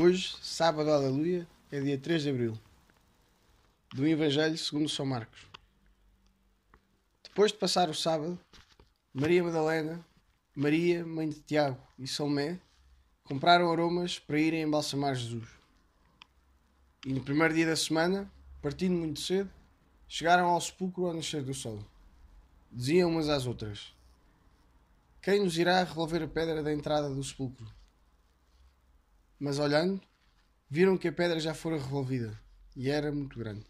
Hoje, sábado, aleluia, é dia 3 de abril. Do Evangelho segundo São Marcos. Depois de passar o sábado, Maria Madalena, Maria, mãe de Tiago e Salomé compraram aromas para irem embalsamar Jesus. E no primeiro dia da semana, partindo muito cedo, chegaram ao sepulcro ao nascer do sol. Diziam umas às outras: Quem nos irá revolver a pedra da entrada do sepulcro? Mas olhando, viram que a pedra já fora revolvida e era muito grande.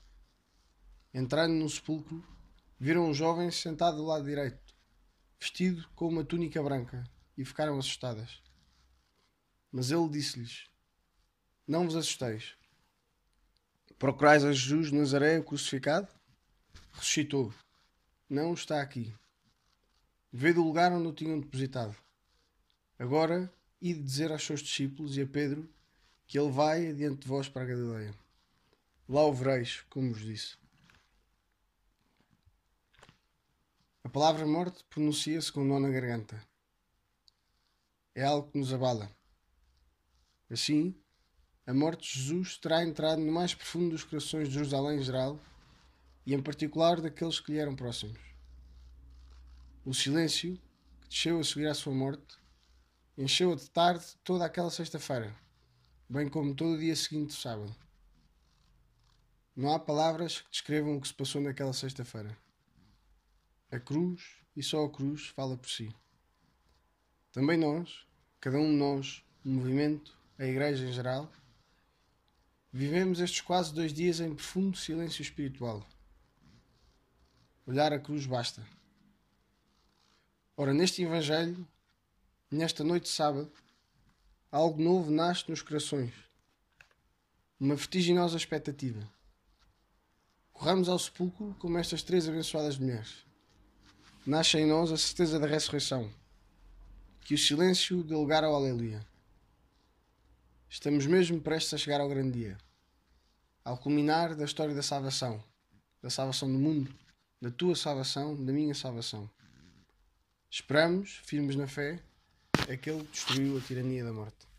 Entrando no sepulcro, viram um jovem sentado do lado direito, vestido com uma túnica branca, e ficaram assustadas. Mas ele disse-lhes: Não vos assusteis. Procurais a Jesus de Nazaré, o crucificado? Ressuscitou. Não está aqui. Vê do lugar onde o tinham depositado. Agora e de dizer aos seus discípulos e a Pedro que ele vai adiante de vós para a Galileia. Lá o vereis, como vos disse. A palavra morte pronuncia-se com um nó na garganta. É algo que nos abala. Assim, a morte de Jesus terá entrado no mais profundo dos corações de Jerusalém em geral e em particular daqueles que lhe eram próximos. O silêncio que desceu a seguir à sua morte Encheu de tarde toda aquela sexta-feira, bem como todo o dia seguinte do sábado. Não há palavras que descrevam o que se passou naquela sexta-feira. A cruz, e só a cruz, fala por si. Também nós, cada um de nós, o movimento, a igreja em geral, vivemos estes quase dois dias em profundo silêncio espiritual. Olhar a cruz basta. Ora, neste Evangelho, Nesta noite de sábado, algo novo nasce nos corações. Uma vertiginosa expectativa. Corramos ao sepulcro como estas três abençoadas mulheres. Nasce em nós a certeza da ressurreição, que o silêncio dê lugar ao aleluia. Estamos mesmo prestes a chegar ao grande dia, ao culminar da história da salvação, da salvação do mundo, da tua salvação, da minha salvação. Esperamos, firmes na fé, aquele que destruiu a tirania da morte.